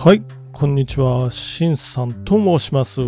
はい、こんにちは。しんさんと申します。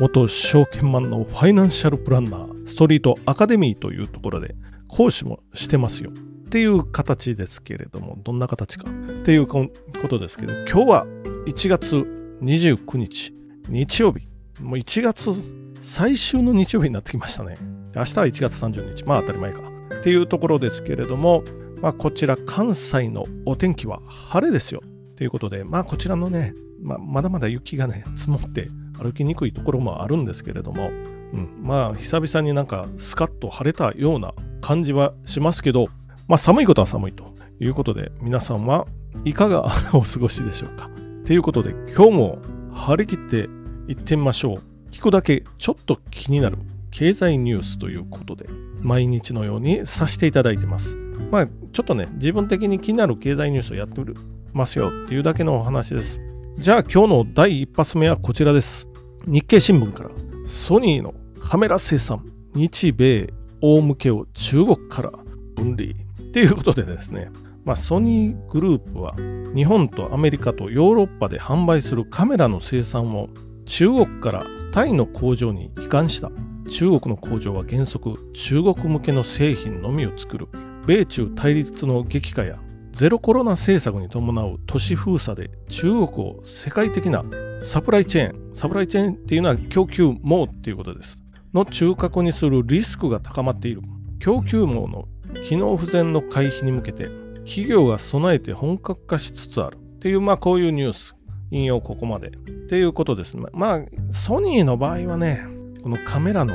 元証券マンのファイナンシャルプランナー、ストリートアカデミーというところで講師もしてますよ。っていう形ですけれども、どんな形かっていうことですけど、今日は1月29日、日曜日。もう1月最終の日曜日になってきましたね。明日は1月30日。まあ当たり前か。っていうところですけれども、まあ、こちら関西のお天気は晴れですよ。ということで、まあこちらのね、ま、まだまだ雪がね、積もって歩きにくいところもあるんですけれども、うん、まあ久々になんかスカッと晴れたような感じはしますけど、まあ寒いことは寒いということで、皆さんはいかがお過ごしでしょうか？ということで、今日も張り切っていってみましょう。聞くだけちょっと気になる経済ニュースということで、毎日のようにさせていただいてます。まあ、ちょっとね、自分的に気になる経済ニュースをやってるますよっていうだけのお話です。じゃあ今日の第一発目はこちらです。日経新聞から。ソニーのカメラ生産、日米大向けを中国から。分離っていうことでですね、まあ、ソニーグループは日本とアメリカとヨーロッパで販売するカメラの生産を中国からタイの工場に移管した。中国の工場は原則中国向けの製品のみを作る。米中対立の激化やゼロコロナ政策に伴う都市封鎖で中国を世界的なサプライチェーン、サプライチェーンっていうのは供給網っていうことです。の中核にするリスクが高まっている。供給網の機能不全の回避に向けて企業が備えて本格化しつつあるっていう、まあこういうニュース。引用ここまで。っていうことですね。まあ、ソニーの場合はね、このカメラの、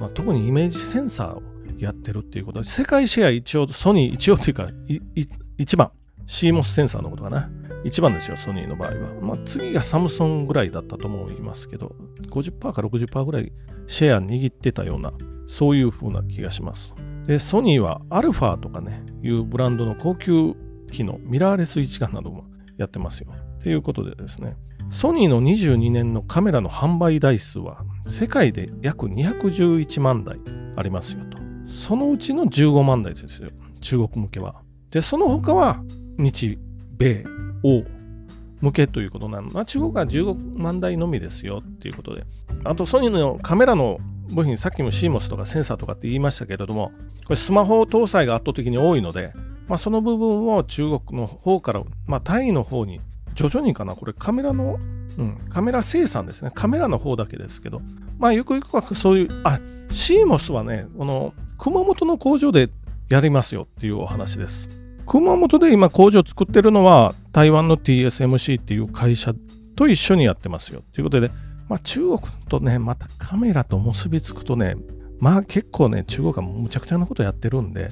まあ、特にイメージセンサーをやってるっていうことで、世界シェア一応、ソニー一応っていうか、一番、CMOS センサーのことかな。一番ですよ、ソニーの場合は。まあ、次がサムソンぐらいだったと思いますけど、50%か60%ぐらいシェア握ってたような、そういう風な気がします。で、ソニーはアルファとかね、いうブランドの高級機のミラーレス一眼などもやってますよ。ということでですね、ソニーの22年のカメラの販売台数は世界で約211万台ありますよと。そのうちの15万台ですよ、中国向けは。で、その他は日米欧向けということなの。まあ、中国は15万台のみですよっていうことで。あと、ソニーのカメラの部品、さっきも CMOS とかセンサーとかって言いましたけれども、これスマホ搭載が圧倒的に多いので、まあ、その部分を中国の方から、まあ、タイの方に徐々にかな、これカメラの、うん、カメラ生産ですね。カメラの方だけですけど、まあ、ゆくゆくはそういう、あ、CMOS はね、この熊本の工場でやりますよっていうお話です。熊本で今工場作ってるのは台湾の TSMC っていう会社と一緒にやってますよ。ということで、まあ、中国とね、またカメラと結びつくとね、まあ結構ね、中国はむちゃくちゃなことやってるんで、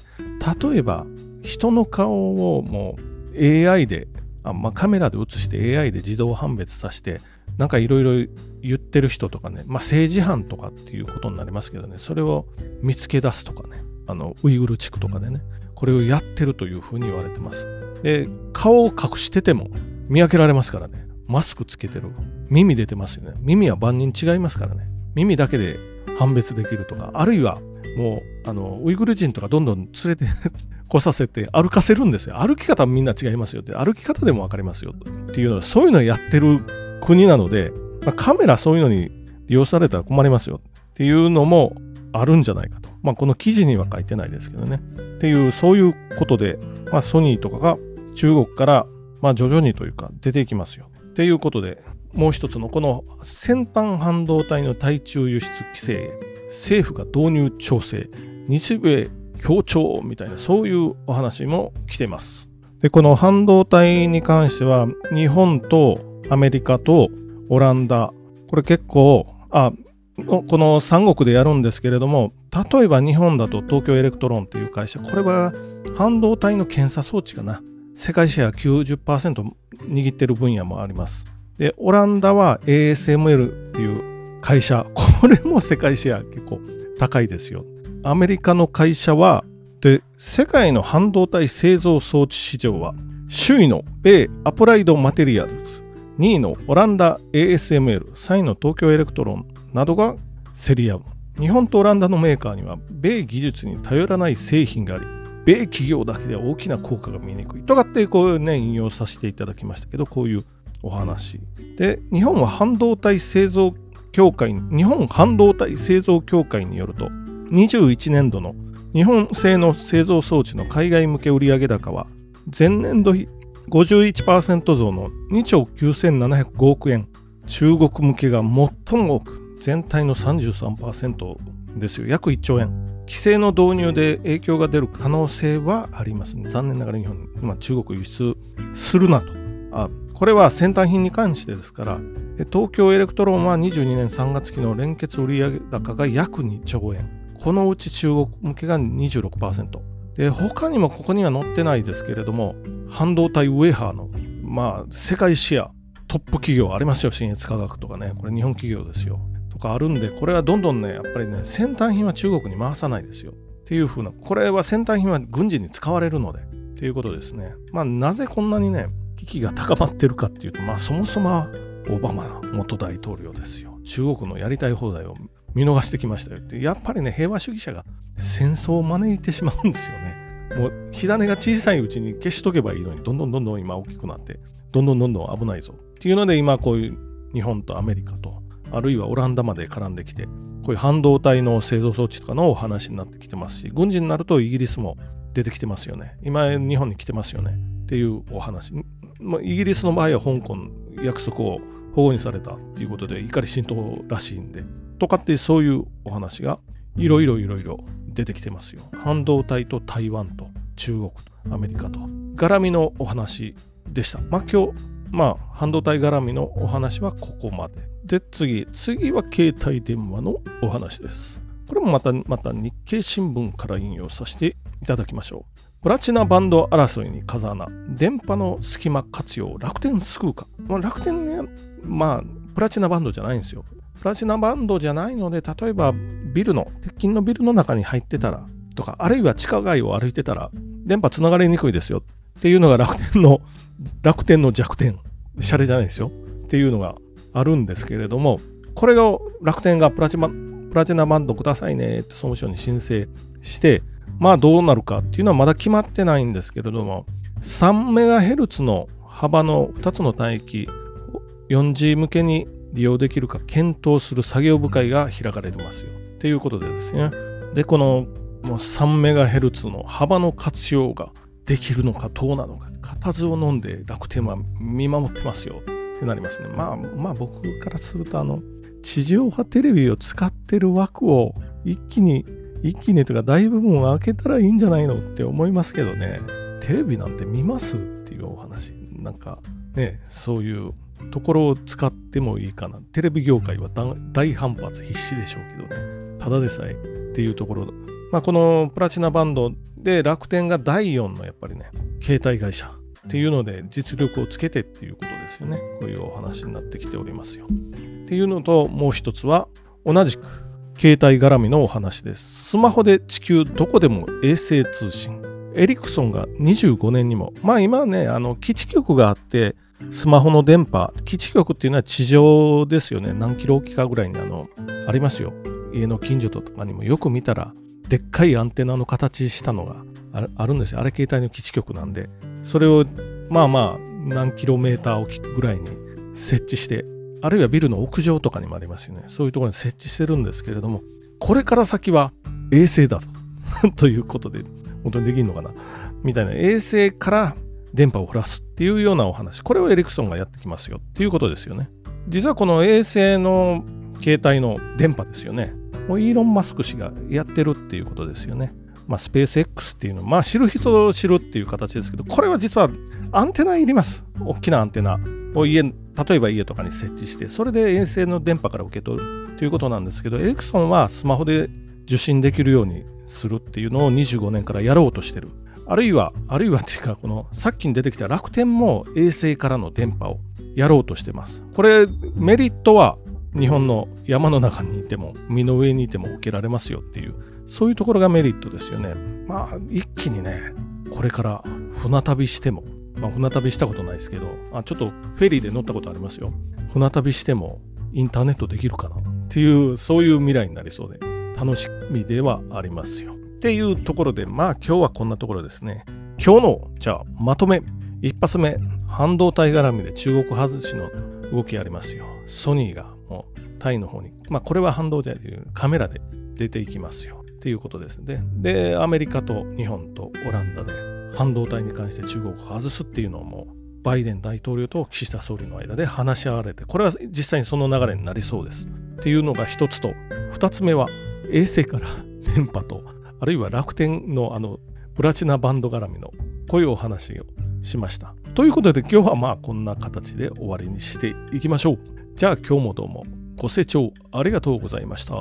例えば人の顔をもう AI で、あまあ、カメラで映して AI で自動判別させて、なんかいろいろ言ってる人とかね、まあ、政治犯とかっていうことになりますけどね、それを見つけ出すとかね、あのウイグル地区とかでね、これをやってるというふうに言われてます。で、顔を隠してても見分けられますからね。マスクつけてる。耳出てますよね。耳は万人違いますからね。耳だけで判別できるとか、あるいはもう、あの、ウイグル人とかどんどん連れて 来させて歩かせるんですよ。歩き方みんな違いますよって、歩き方でも分かりますよっていうのは、そういうのをやってる国なので、まあ、カメラそういうのに利用されたら困りますよっていうのもあるんじゃないかと。まあ、この記事には書いてないですけどね。っていう、そういうことで、まあ、ソニーとかが中国から、まあ、徐々にというか出ていきますよ。っていうことで、もう一つのこの先端半導体の対中輸出規制、政府が導入調整、日米協調みたいな、そういうお話も来てます。で、この半導体に関しては、日本とアメリカとオランダ、これ結構、あ、この三国でやるんですけれども、例えば日本だと東京エレクトロンっていう会社、これは半導体の検査装置かな。世界シェア90%握ってる分野もあります。で、オランダは ASML っていう会社、これも世界シェア結構高いですよ。アメリカの会社は、で、世界の半導体製造装置市場は、首位の米アプライドマテリアルズ、2位のオランダ ASML、3位の東京エレクトロンなどが競り合う。日本とオランダのメーカーには、米技術に頼らない製品があり、米企業だけでは大きな効果が見にくい。とかって、こうね、引用させていただきましたけど、こういうお話。で、日本は半導体製造協会、日本半導体製造協会によると、21年度の日本製の製造装置の海外向け売上高は、前年度比51%増の2兆9705億円、中国向けが最も多く、全体の33%ですよ、約1兆円。規制の導入で影響が出る可能性はありますね。残念ながら日本、今中国輸出するなと。あこれは先端品に関してですから、東京エレクトロンは22年3月期の連結売上高が約2兆円。このうち中国向けが26%。で、他にもここには載ってないですけれども、半導体ウェハーの、まあ、世界シェア、トップ企業ありますよ、新越科学とかね。これ日本企業ですよ。とかあるんで、これはどんどんね、やっぱりね、先端品は中国に回さないですよ。っていう風な、これは先端品は軍事に使われるので、っていうことですね。まあ、なぜこんなにね、危機が高まってるかっていうと、まあ、そもそもオバマ元大統領ですよ。中国のやりたい放題を見逃してきましたよって。やっぱりね、平和主義者が戦争を招いてしまうんですよね。もう火種が小さいうちに消しとけばいいのに、どんどんどんどん今大きくなって、どんどんどんどん危ないぞ。っていうので、今こういう日本とアメリカと、あるいはオランダまで絡んできて、こういう半導体の製造装置とかのお話になってきてますし、軍事になるとイギリスも出てきてますよね。今、日本に来てますよね。っていうお話。まあ、イギリスの場合は香港約束を保護にされたっていうことで怒り浸透らしいんでとかってそういうお話がいろいろいろいろ出てきてますよ。半導体と台湾と中国とアメリカと。絡みのお話でした。まあ今日まあ半導体絡みのお話はここまで。で次次は携帯電話のお話です。これもまたまた日経新聞から引用させていただきましょう。プラチナバンド争いに風穴、電波の隙間活用、楽天救うか。まあ、楽天ね、まあ、プラチナバンドじゃないんですよ。プラチナバンドじゃないので、例えばビルの、鉄筋のビルの中に入ってたら、とか、あるいは地下街を歩いてたら、電波つながりにくいですよ。っていうのが楽天の、楽天の弱点、シャレじゃないですよ。っていうのがあるんですけれども、これを楽天がプラチナプラチナバンドくださいねって総務省に申請して、まあどうなるかっていうのはまだ決まってないんですけれども、3MHz の幅の2つの帯域、4G 向けに利用できるか検討する作業部会が開かれてますよ。っていうことでですね。で、このもう 3MHz の幅の活用ができるのかどうなのか、固唾を飲んで楽天は見守ってますよってなりますね。まあまあ僕からするとあの地上波テレビを使ってる枠を一気に一気にというか大部分を開けたらいいんじゃないのって思いますけどね。テレビなんて見ますっていうお話。なんかね、そういうところを使ってもいいかな。テレビ業界は大反発必至でしょうけどね。ただでさえっていうところ。まあ、このプラチナバンドで楽天が第4のやっぱりね、携帯会社っていうので実力をつけてっていうことですよね。こういうお話になってきておりますよ。っていうのともう一つは同じく携帯絡みのお話です。スマホで地球どこでも衛星通信。エリクソンが25年にも、まあ今ね、あの基地局があって、スマホの電波、基地局っていうのは地上ですよね。何キロ置きかぐらいにあのありますよ。家の近所とかにもよく見たら、でっかいアンテナの形したのがあるんですよ。あれ携帯の基地局なんで、それをまあまあ何キロメーター置きぐらいに設置してあるいはビルの屋上とかにもありますよね。そういうところに設置してるんですけれども、これから先は衛星だと ということで、本当にできるのかなみたいな衛星から電波を降らすっていうようなお話。これをエリクソンがやってきますよっていうことですよね。実はこの衛星の携帯の電波ですよね。もうイーロン・マスク氏がやってるっていうことですよね。まあ、スペース X っていうの、まあ、知る人ぞ知るっていう形ですけど、これは実はアンテナいります。大きなアンテナを家、例えば家とかに設置して、それで衛星の電波から受け取るということなんですけど、エリクソンはスマホで受信できるようにするっていうのを25年からやろうとしてる。あるいは、あるいはっていうか、このさっきに出てきた楽天も衛星からの電波をやろうとしてます。これ、メリットは日本の山の中にいても、身の上にいても受けられますよっていう、そういうところがメリットですよね。まあ、一気にね、これから船旅しても、まあ、船旅したことないですけどあ、ちょっとフェリーで乗ったことありますよ。船旅してもインターネットできるかなっていう、そういう未来になりそうで、楽しみではありますよ。っていうところで、まあ今日はこんなところですね。今日の、じゃあまとめ。一発目、半導体絡みで中国外しの動きありますよ。ソニーがもうタイの方に、まあこれは半導体というカメラで出ていきますよ。っていうことですね。で、アメリカと日本とオランダで半導体に関して中国を外すっていうのをもうバイデン大統領と岸田総理の間で話し合われて、これは実際にその流れになりそうです。っていうのが一つと、二つ目は衛星から 電波と、あるいは楽天のあのプラチナバンド絡みのこういうお話をしました。ということで今日はまあこんな形で終わりにしていきましょう。じゃあ今日もどうもご清聴ありがとうございました。